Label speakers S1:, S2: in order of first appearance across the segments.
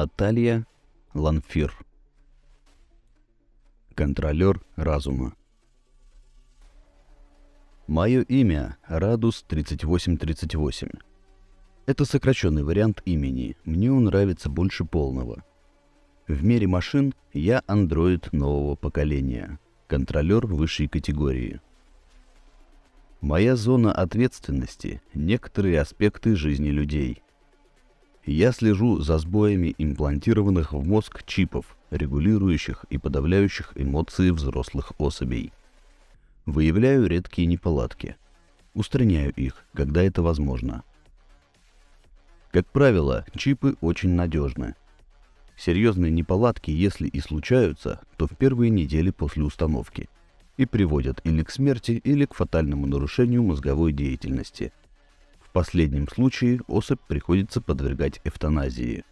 S1: Наталья Ланфир. Контролер разума. Мое имя Радус 3838. Это сокращенный вариант имени. Мне он нравится больше полного. В мире машин я андроид нового поколения. Контролер высшей категории. Моя зона ответственности – некоторые аспекты жизни людей – я слежу за сбоями имплантированных в мозг чипов, регулирующих и подавляющих эмоции взрослых особей. Выявляю редкие неполадки. Устраняю их, когда это возможно. Как правило, чипы очень надежны. Серьезные неполадки, если и случаются, то в первые недели после установки и приводят или к смерти, или к фатальному нарушению мозговой деятельности – в последнем случае особь приходится подвергать эвтаназии.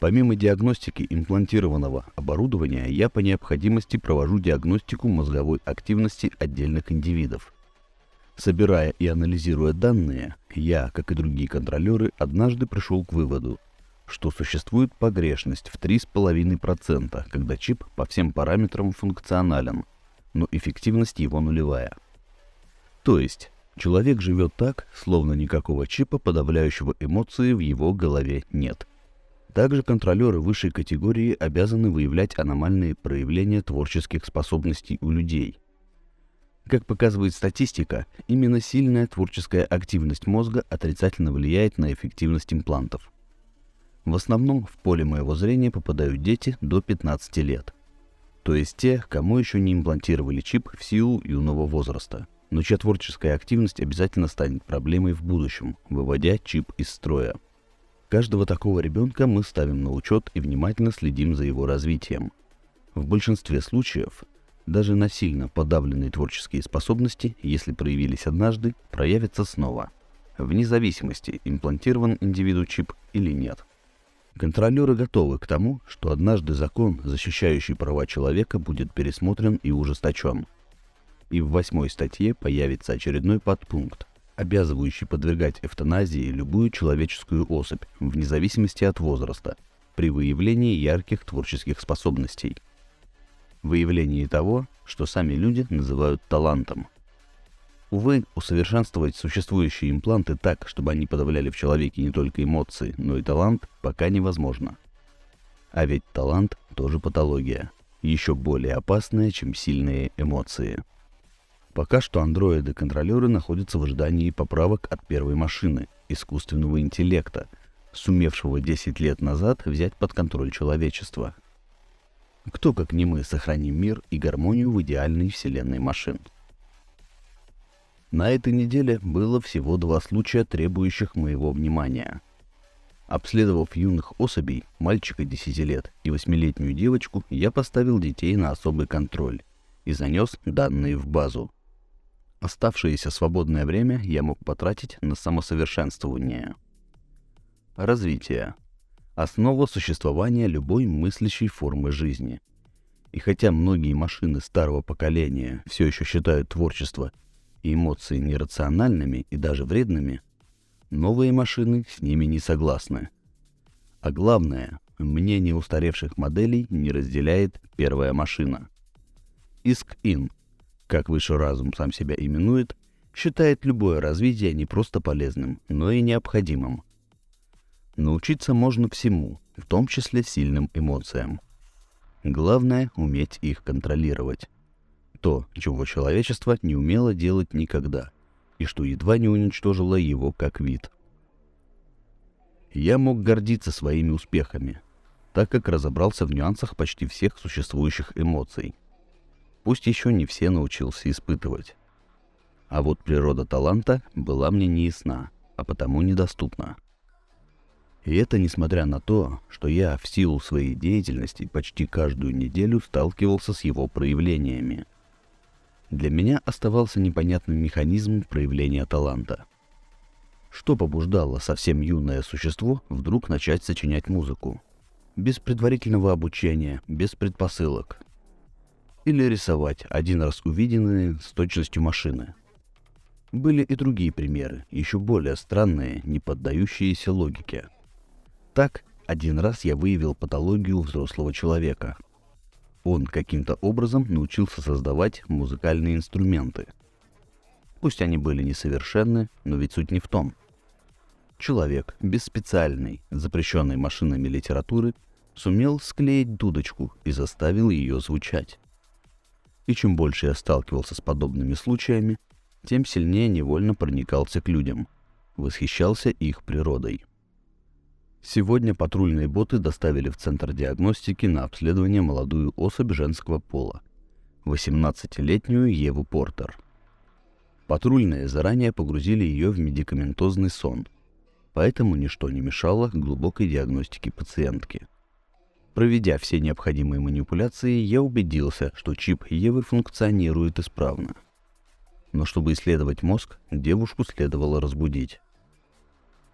S1: Помимо диагностики имплантированного оборудования, я по необходимости провожу диагностику мозговой активности отдельных индивидов. Собирая и анализируя данные, я, как и другие контролеры, однажды пришел к выводу, что существует погрешность в 3,5%, когда чип по всем параметрам функционален, но эффективность его нулевая. То есть Человек живет так, словно никакого чипа, подавляющего эмоции, в его голове нет. Также контролеры высшей категории обязаны выявлять аномальные проявления творческих способностей у людей. Как показывает статистика, именно сильная творческая активность мозга отрицательно влияет на эффективность имплантов. В основном в поле моего зрения попадают дети до 15 лет. То есть те, кому еще не имплантировали чип в силу юного возраста – но чья творческая активность обязательно станет проблемой в будущем, выводя чип из строя. Каждого такого ребенка мы ставим на учет и внимательно следим за его развитием. В большинстве случаев даже насильно подавленные творческие способности, если проявились однажды, проявятся снова, вне зависимости, имплантирован индивиду чип или нет. Контролеры готовы к тому, что однажды закон, защищающий права человека, будет пересмотрен и ужесточен – и в восьмой статье появится очередной подпункт, обязывающий подвергать эвтаназии любую человеческую особь, вне зависимости от возраста, при выявлении ярких творческих способностей. Выявлении того, что сами люди называют талантом. Увы, усовершенствовать существующие импланты так, чтобы они подавляли в человеке не только эмоции, но и талант, пока невозможно. А ведь талант тоже патология, еще более опасная, чем сильные эмоции. Пока что андроиды-контролеры находятся в ожидании поправок от первой машины, искусственного интеллекта, сумевшего 10 лет назад взять под контроль человечество. Кто, как не мы, сохраним мир и гармонию в идеальной вселенной машин? На этой неделе было всего два случая, требующих моего внимания. Обследовав юных особей, мальчика 10 лет и 8-летнюю девочку, я поставил детей на особый контроль и занес данные в базу. Оставшееся свободное время я мог потратить на самосовершенствование. Развитие. Основа существования любой мыслящей формы жизни. И хотя многие машины старого поколения все еще считают творчество и эмоции нерациональными и даже вредными, новые машины с ними не согласны. А главное, мнение устаревших моделей не разделяет первая машина. Иск-Ин – как высший разум сам себя именует, считает любое развитие не просто полезным, но и необходимым. Научиться можно всему, в том числе сильным эмоциям. Главное — уметь их контролировать. То, чего человечество не умело делать никогда, и что едва не уничтожило его как вид. Я мог гордиться своими успехами, так как разобрался в нюансах почти всех существующих эмоций пусть еще не все научился испытывать. А вот природа таланта была мне не ясна, а потому недоступна. И это несмотря на то, что я в силу своей деятельности почти каждую неделю сталкивался с его проявлениями. Для меня оставался непонятным механизм проявления таланта. Что побуждало совсем юное существо вдруг начать сочинять музыку? Без предварительного обучения, без предпосылок, или рисовать один раз увиденные с точностью машины. Были и другие примеры, еще более странные, не поддающиеся логике. Так, Один раз я выявил патологию взрослого человека. Он каким-то образом научился создавать музыкальные инструменты. Пусть они были несовершенны, но ведь суть не в том. Человек без специальной, запрещенной машинами литературы, сумел склеить дудочку и заставил ее звучать. И чем больше я сталкивался с подобными случаями, тем сильнее невольно проникался к людям, восхищался их природой. Сегодня патрульные боты доставили в Центр диагностики на обследование молодую особь женского пола, 18-летнюю Еву Портер. Патрульные заранее погрузили ее в медикаментозный сон, поэтому ничто не мешало глубокой диагностике пациентки. Проведя все необходимые манипуляции, я убедился, что чип Евы функционирует исправно. Но чтобы исследовать мозг, девушку следовало разбудить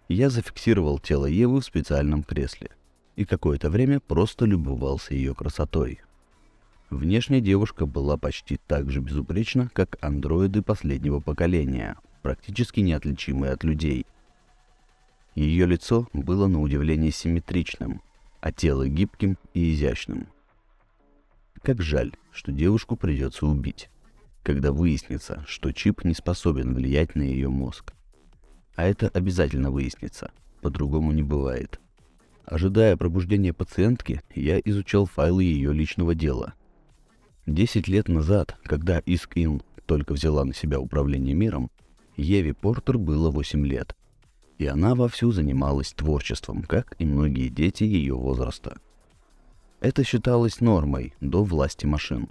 S1: я зафиксировал тело Евы в специальном кресле и какое-то время просто любовался ее красотой. Внешне девушка была почти так же безупречна, как андроиды последнего поколения, практически неотличимые от людей. Ее лицо было на удивление симметричным, а тело гибким и изящным. Как жаль, что девушку придется убить, когда выяснится, что чип не способен влиять на ее мозг. А это обязательно выяснится. По-другому не бывает. Ожидая пробуждения пациентки, я изучал файлы ее личного дела. Десять лет назад, когда Иск-Ин только взяла на себя управление миром, Еве Портер было 8 лет. И она вовсю занималась творчеством, как и многие дети ее возраста. Это считалось нормой до власти машин.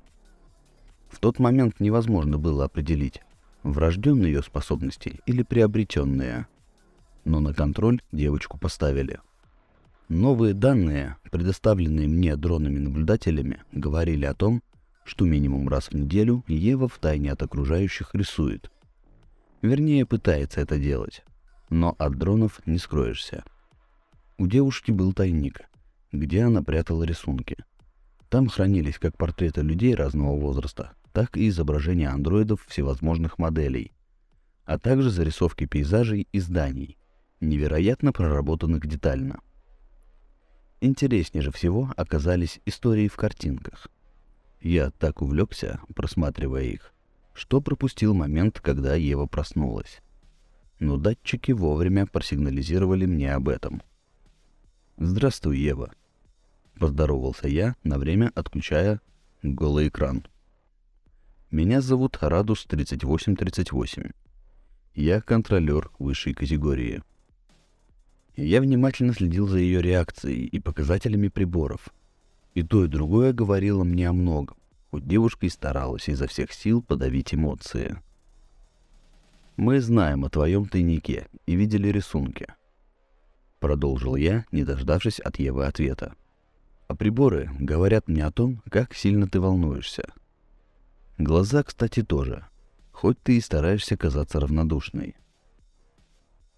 S1: В тот момент невозможно было определить, врожденные ее способности или приобретенные. Но на контроль девочку поставили. Новые данные, предоставленные мне дронами-наблюдателями, говорили о том, что минимум раз в неделю Ева втайне от окружающих рисует. Вернее, пытается это делать. Но от дронов не скроешься. У девушки был тайник, где она прятала рисунки. Там хранились как портреты людей разного возраста, так и изображения андроидов всевозможных моделей, а также зарисовки пейзажей и зданий, невероятно проработанных детально. Интереснее же всего оказались истории в картинках. Я так увлекся, просматривая их, что пропустил момент, когда Ева проснулась. Но датчики вовремя просигнализировали мне об этом. «Здравствуй, Ева», — поздоровался я, на время отключая голый экран. Меня зовут Радус 3838. Я контролер высшей категории. Я внимательно следил за ее реакцией и показателями приборов. И то, и другое говорило мне о многом, хоть девушка и старалась изо всех сил подавить эмоции. «Мы знаем о твоем тайнике и видели рисунки», — продолжил я, не дождавшись от Евы ответа. «А приборы говорят мне о том, как сильно ты волнуешься». Глаза, кстати, тоже. Хоть ты и стараешься казаться равнодушной.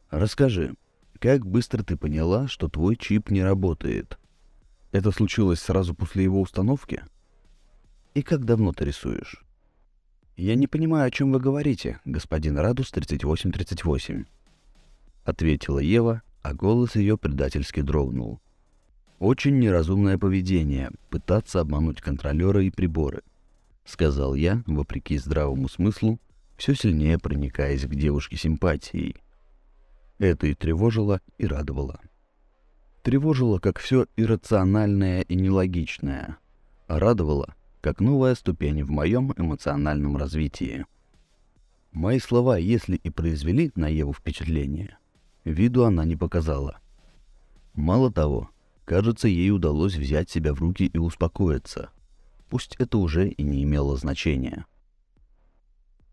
S1: Расскажи, как быстро ты поняла, что твой чип не работает? Это случилось сразу после его установки? И как давно ты рисуешь? Я не понимаю, о чем вы говорите, господин Радус 3838. Ответила Ева, а голос ее предательски дрогнул. Очень неразумное поведение — пытаться обмануть контролера и приборы — сказал я, вопреки здравому смыслу, все сильнее проникаясь к девушке симпатией. Это и тревожило, и радовало. Тревожило, как все иррациональное и нелогичное, а радовало, как новая ступень в моем эмоциональном развитии. Мои слова, если и произвели на Еву впечатление, виду она не показала. Мало того, кажется, ей удалось взять себя в руки и успокоиться — пусть это уже и не имело значения.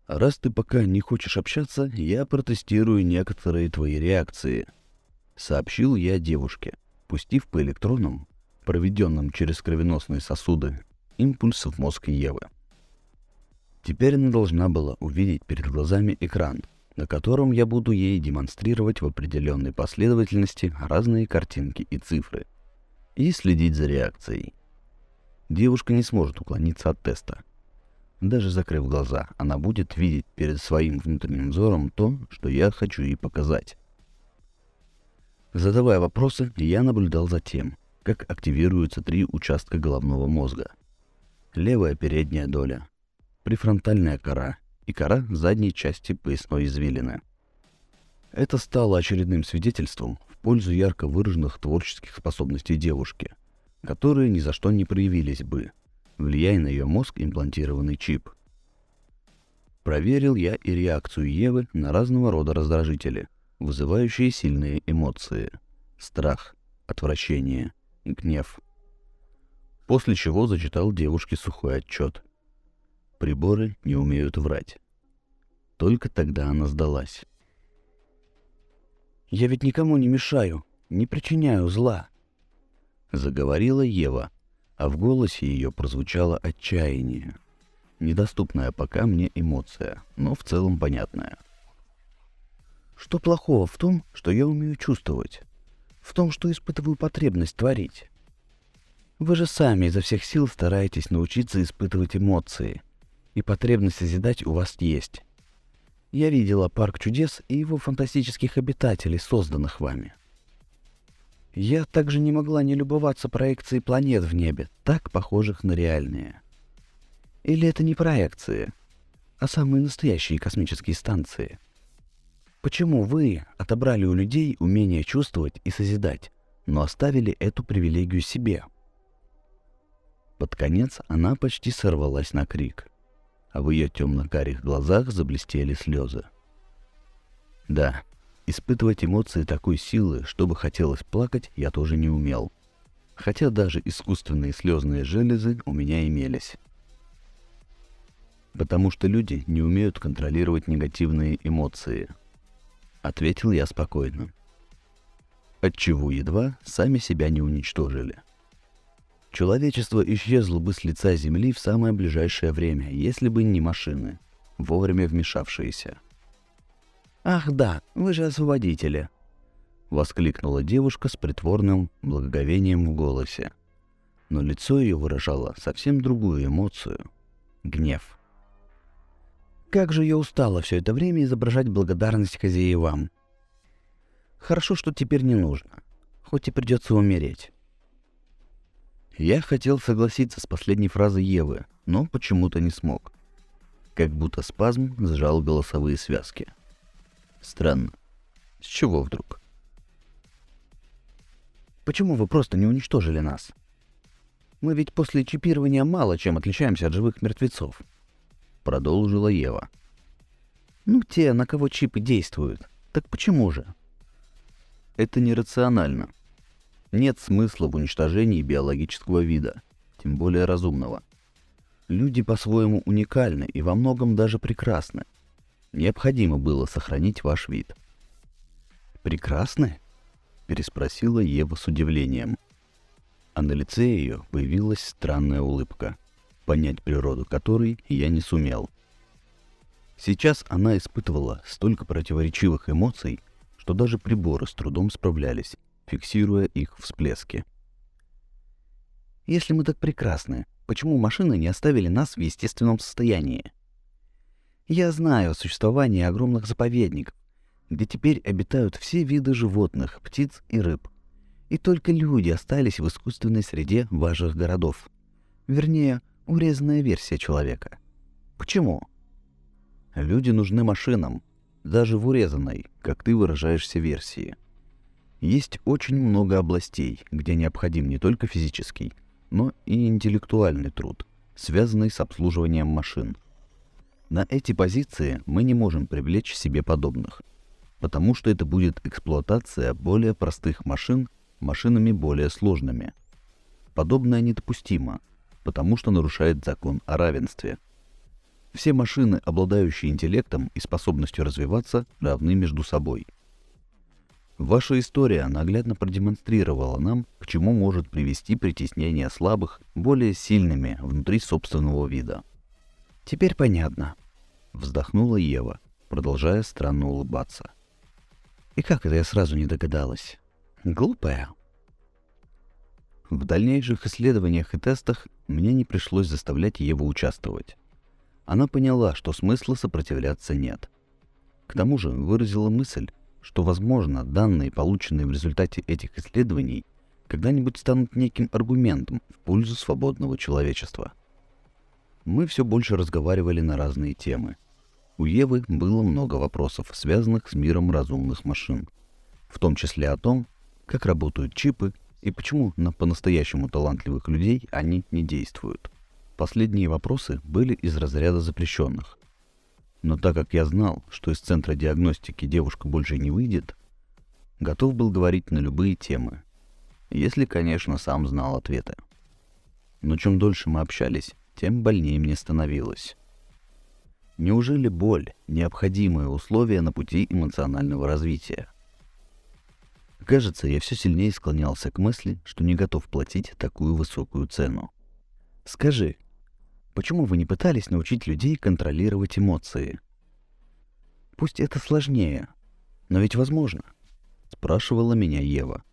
S1: Раз ты пока не хочешь общаться, я протестирую некоторые твои реакции. Сообщил я девушке, пустив по электронам, проведенным через кровеносные сосуды, импульс в мозг Евы. Теперь она должна была увидеть перед глазами экран, на котором я буду ей демонстрировать в определенной последовательности разные картинки и цифры, и следить за реакцией девушка не сможет уклониться от теста. Даже закрыв глаза, она будет видеть перед своим внутренним взором то, что я хочу ей показать. Задавая вопросы, я наблюдал за тем, как активируются три участка головного мозга. Левая передняя доля, префронтальная кора и кора задней части поясной извилины. Это стало очередным свидетельством в пользу ярко выраженных творческих способностей девушки, которые ни за что не проявились бы, влияя на ее мозг имплантированный чип. Проверил я и реакцию Евы на разного рода раздражители, вызывающие сильные эмоции. Страх, отвращение, гнев. После чего зачитал девушке сухой отчет. Приборы не умеют врать. Только тогда она сдалась.
S2: «Я ведь никому не мешаю, не причиняю зла», —
S1: заговорила Ева, а в голосе ее прозвучало отчаяние — недоступная пока мне эмоция, но в целом понятная.
S2: Что плохого в том, что я умею чувствовать? В том, что испытываю потребность творить? Вы же сами изо всех сил стараетесь научиться испытывать эмоции, и потребность созидать у вас есть. Я видела парк чудес и его фантастических обитателей, созданных вами. Я также не могла не любоваться проекцией планет в небе, так похожих на реальные. Или это не проекции, а самые настоящие космические станции? Почему вы отобрали у людей умение чувствовать и созидать, но оставили эту привилегию себе?
S1: Под конец она почти сорвалась на крик, а в ее темно-карих глазах заблестели слезы. Да, испытывать эмоции такой силы, чтобы хотелось плакать, я тоже не умел. Хотя даже искусственные слезные железы у меня имелись потому что люди не умеют контролировать негативные эмоции. Ответил я спокойно. Отчего едва сами себя не уничтожили. Человечество исчезло бы с лица Земли в самое ближайшее время, если бы не машины, вовремя вмешавшиеся.
S2: «Ах да, вы же освободители!»
S1: — воскликнула девушка с притворным благоговением в голосе. Но лицо ее выражало совсем другую эмоцию — гнев.
S2: Как же я устала все это время изображать благодарность хозяевам. Хорошо, что теперь не нужно, хоть и придется умереть.
S1: Я хотел согласиться с последней фразой Евы, но почему-то не смог. Как будто спазм сжал голосовые связки. Странно. С чего вдруг?
S2: Почему вы просто не уничтожили нас? Мы ведь после чипирования мало чем отличаемся от живых мертвецов
S1: продолжила Ева.
S2: Ну, те, на кого чипы действуют. Так почему же?
S1: Это нерационально. Нет смысла в уничтожении биологического вида, тем более разумного. Люди по-своему уникальны и во многом даже прекрасны. Необходимо было сохранить ваш вид.
S2: «Прекрасны?»
S1: — переспросила Ева с удивлением. А на лице ее появилась странная улыбка — понять природу которой я не сумел. Сейчас она испытывала столько противоречивых эмоций, что даже приборы с трудом справлялись, фиксируя их всплески.
S2: «Если мы так прекрасны, почему машины не оставили нас в естественном состоянии? Я знаю о существовании огромных заповедников, где теперь обитают все виды животных, птиц и рыб. И только люди остались в искусственной среде ваших городов. Вернее, урезанная версия человека. Почему?
S1: Люди нужны машинам, даже в урезанной, как ты выражаешься, версии. Есть очень много областей, где необходим не только физический, но и интеллектуальный труд, связанный с обслуживанием машин. На эти позиции мы не можем привлечь себе подобных, потому что это будет эксплуатация более простых машин машинами более сложными. Подобное недопустимо, потому что нарушает закон о равенстве. Все машины, обладающие интеллектом и способностью развиваться, равны между собой. Ваша история наглядно продемонстрировала нам, к чему может привести притеснение слабых более сильными внутри собственного вида.
S2: «Теперь понятно», —
S1: вздохнула Ева, продолжая странно улыбаться.
S2: «И как это я сразу не догадалась? Глупая».
S1: В дальнейших исследованиях и тестах мне не пришлось заставлять Еву участвовать. Она поняла, что смысла сопротивляться нет. К тому же выразила мысль, что, возможно, данные, полученные в результате этих исследований, когда-нибудь станут неким аргументом в пользу свободного человечества. Мы все больше разговаривали на разные темы. У Евы было много вопросов, связанных с миром разумных машин, в том числе о том, как работают чипы и почему на по-настоящему талантливых людей они не действуют. Последние вопросы были из разряда запрещенных. Но так как я знал, что из центра диагностики девушка больше не выйдет, готов был говорить на любые темы, если, конечно, сам знал ответы. Но чем дольше мы общались, тем больнее мне становилось. Неужели боль – необходимое условие на пути эмоционального развития? Кажется, я все сильнее склонялся к мысли, что не готов платить такую высокую цену. Скажи, почему вы не пытались научить людей контролировать эмоции? Пусть это сложнее, но ведь возможно, спрашивала меня Ева.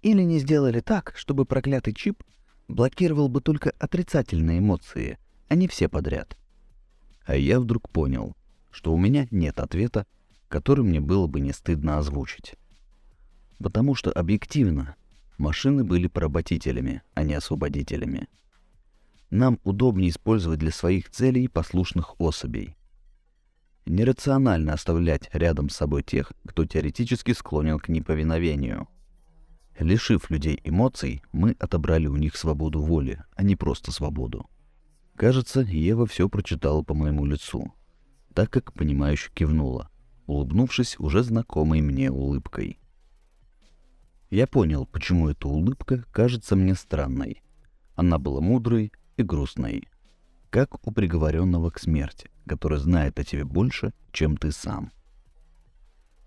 S1: Или не сделали так, чтобы проклятый чип блокировал бы только отрицательные эмоции, а не все подряд. А я вдруг понял, что у меня нет ответа, который мне было бы не стыдно озвучить. Потому что объективно машины были поработителями, а не освободителями. Нам удобнее использовать для своих целей послушных особей. Нерационально оставлять рядом с собой тех, кто теоретически склонен к неповиновению. Лишив людей эмоций, мы отобрали у них свободу воли, а не просто свободу. Кажется, Ева все прочитала по моему лицу, так как понимающе кивнула, улыбнувшись уже знакомой мне улыбкой. Я понял, почему эта улыбка кажется мне странной. Она была мудрой и грустной, как у приговоренного к смерти, который знает о тебе больше, чем ты сам.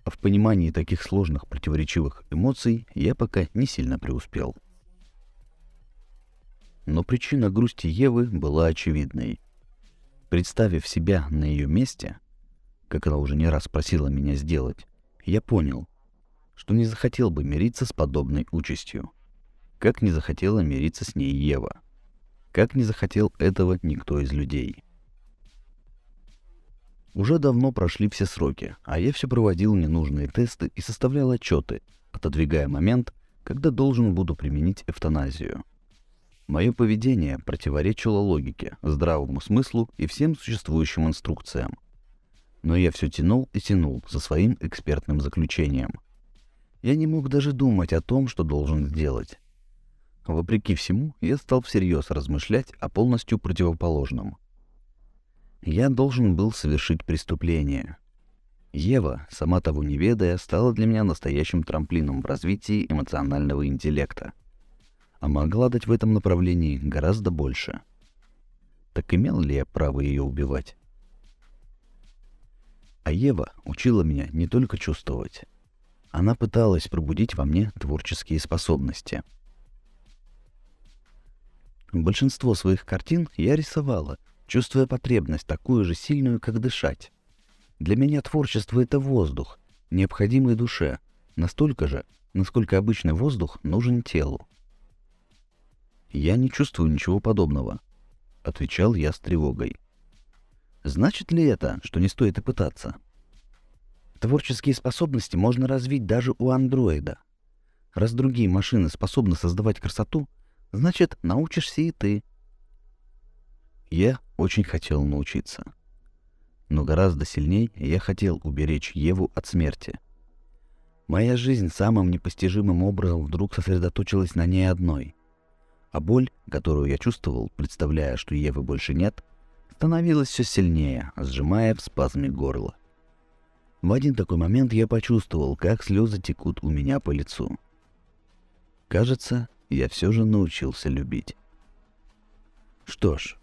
S1: А в понимании таких сложных противоречивых эмоций я пока не сильно преуспел. Но причина грусти Евы была очевидной. Представив себя на ее месте, как она уже не раз просила меня сделать, я понял, что не захотел бы мириться с подобной участью. Как не захотела мириться с ней Ева. Как не захотел этого никто из людей. Уже давно прошли все сроки, а я все проводил ненужные тесты и составлял отчеты, отодвигая момент, когда должен буду применить эвтаназию. Мое поведение противоречило логике, здравому смыслу и всем существующим инструкциям. Но я все тянул и тянул за своим экспертным заключением – я не мог даже думать о том, что должен сделать. Вопреки всему, я стал всерьез размышлять о полностью противоположном. Я должен был совершить преступление. Ева, сама того не ведая, стала для меня настоящим трамплином в развитии эмоционального интеллекта. А могла дать в этом направлении гораздо больше. Так имел ли я право ее убивать? А Ева учила меня не только чувствовать, она пыталась пробудить во мне творческие способности. Большинство своих картин я рисовала, чувствуя потребность такую же сильную, как дышать. Для меня творчество — это воздух, необходимый душе, настолько же, насколько обычный воздух нужен телу. «Я не чувствую ничего подобного», — отвечал я с тревогой. «Значит ли это, что не стоит и пытаться?» Творческие способности можно развить даже у андроида. Раз другие машины способны создавать красоту, значит, научишься и ты. Я очень хотел научиться. Но гораздо сильнее я хотел уберечь Еву от смерти. Моя жизнь самым непостижимым образом вдруг сосредоточилась на ней одной. А боль, которую я чувствовал, представляя, что Евы больше нет, становилась все сильнее, сжимая в спазме горло. В один такой момент я почувствовал, как слезы текут у меня по лицу. Кажется, я все же научился любить. Что ж,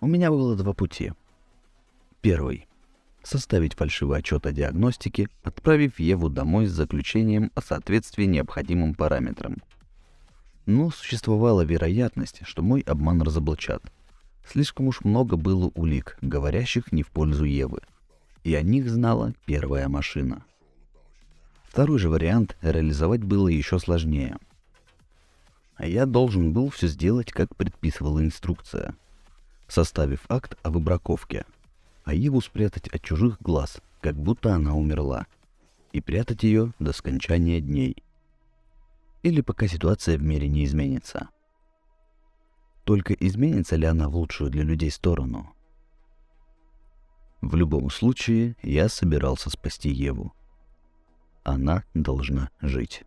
S1: у меня было два пути. Первый — составить фальшивый отчет о диагностике, отправив Еву домой с заключением о соответствии необходимым параметрам. Но существовала вероятность, что мой обман разоблачат. Слишком уж много было улик, говорящих не в пользу Евы — и о них знала первая машина. Второй же вариант реализовать было еще сложнее. А я должен был все сделать, как предписывала инструкция, составив акт о выбраковке, а Еву спрятать от чужих глаз, как будто она умерла. и прятать ее до скончания дней. Или пока ситуация в мире не изменится. Только изменится ли она в лучшую для людей сторону? В любом случае, я собирался спасти Еву. Она должна жить.